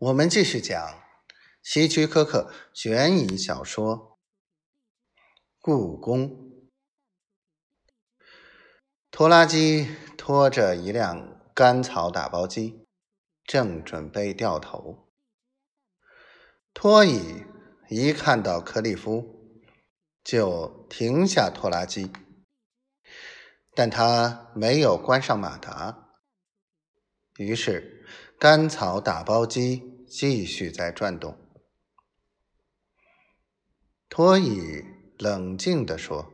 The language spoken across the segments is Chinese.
我们继续讲希区柯克悬疑小说《故宫》。拖拉机拖着一辆干草打包机，正准备掉头。托伊一看到克利夫，就停下拖拉机，但他没有关上马达。于是。甘草打包机继续在转动。托伊冷静地说：“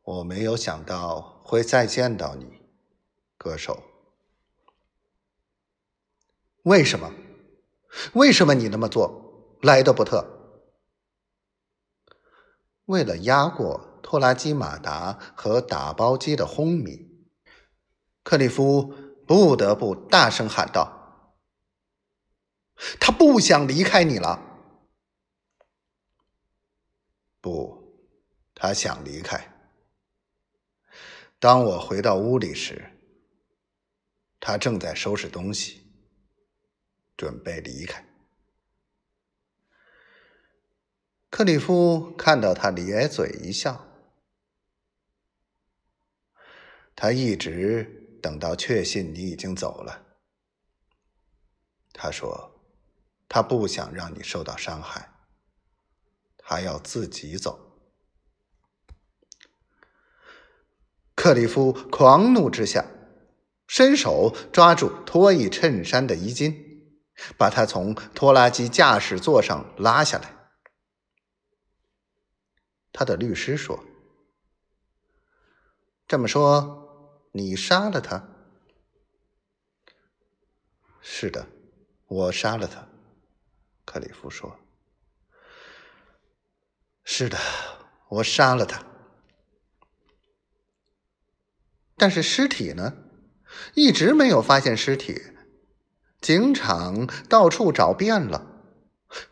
我没有想到会再见到你，歌手。为什么？为什么你那么做，莱德伯特？为了压过拖拉机马达和打包机的轰鸣，克里夫。”不得不大声喊道：“他不想离开你了。”“不，他想离开。”当我回到屋里时，他正在收拾东西，准备离开。克里夫看到他咧嘴一笑，他一直。等到确信你已经走了，他说：“他不想让你受到伤害，他要自己走。”克里夫狂怒之下，伸手抓住托伊衬衫的衣襟，把他从拖拉机驾驶座上拉下来。他的律师说：“这么说。”你杀了他？是的，我杀了他。克里夫说：“是的，我杀了他。但是尸体呢？一直没有发现尸体。警场到处找遍了。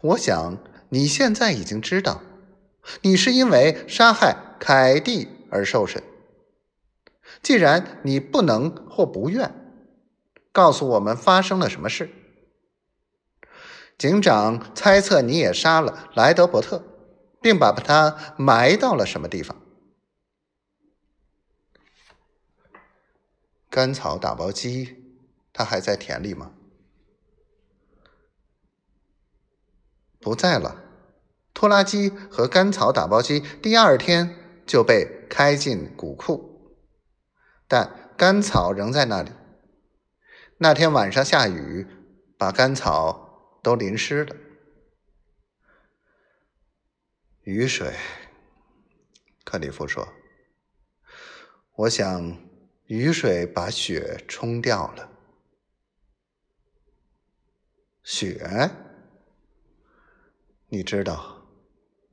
我想你现在已经知道，你是因为杀害凯蒂而受审。”既然你不能或不愿告诉我们发生了什么事，警长猜测你也杀了莱德伯特，并把他埋到了什么地方？甘草打包机，他还在田里吗？不在了。拖拉机和甘草打包机第二天就被开进谷库。但干草仍在那里。那天晚上下雨，把干草都淋湿了。雨水，克里夫说：“我想雨水把雪冲掉了。雪，你知道，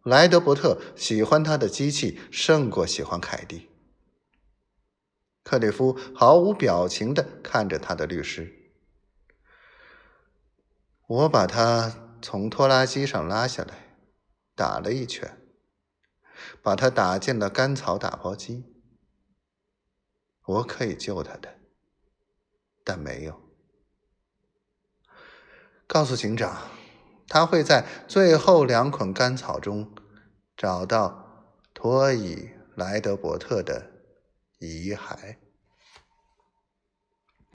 莱德伯特喜欢他的机器胜过喜欢凯蒂。”克里夫毫无表情的看着他的律师。我把他从拖拉机上拉下来，打了一拳，把他打进了干草打包机。我可以救他的，但没有。告诉警长，他会在最后两捆干草中找到托伊莱德伯特的。遗骸。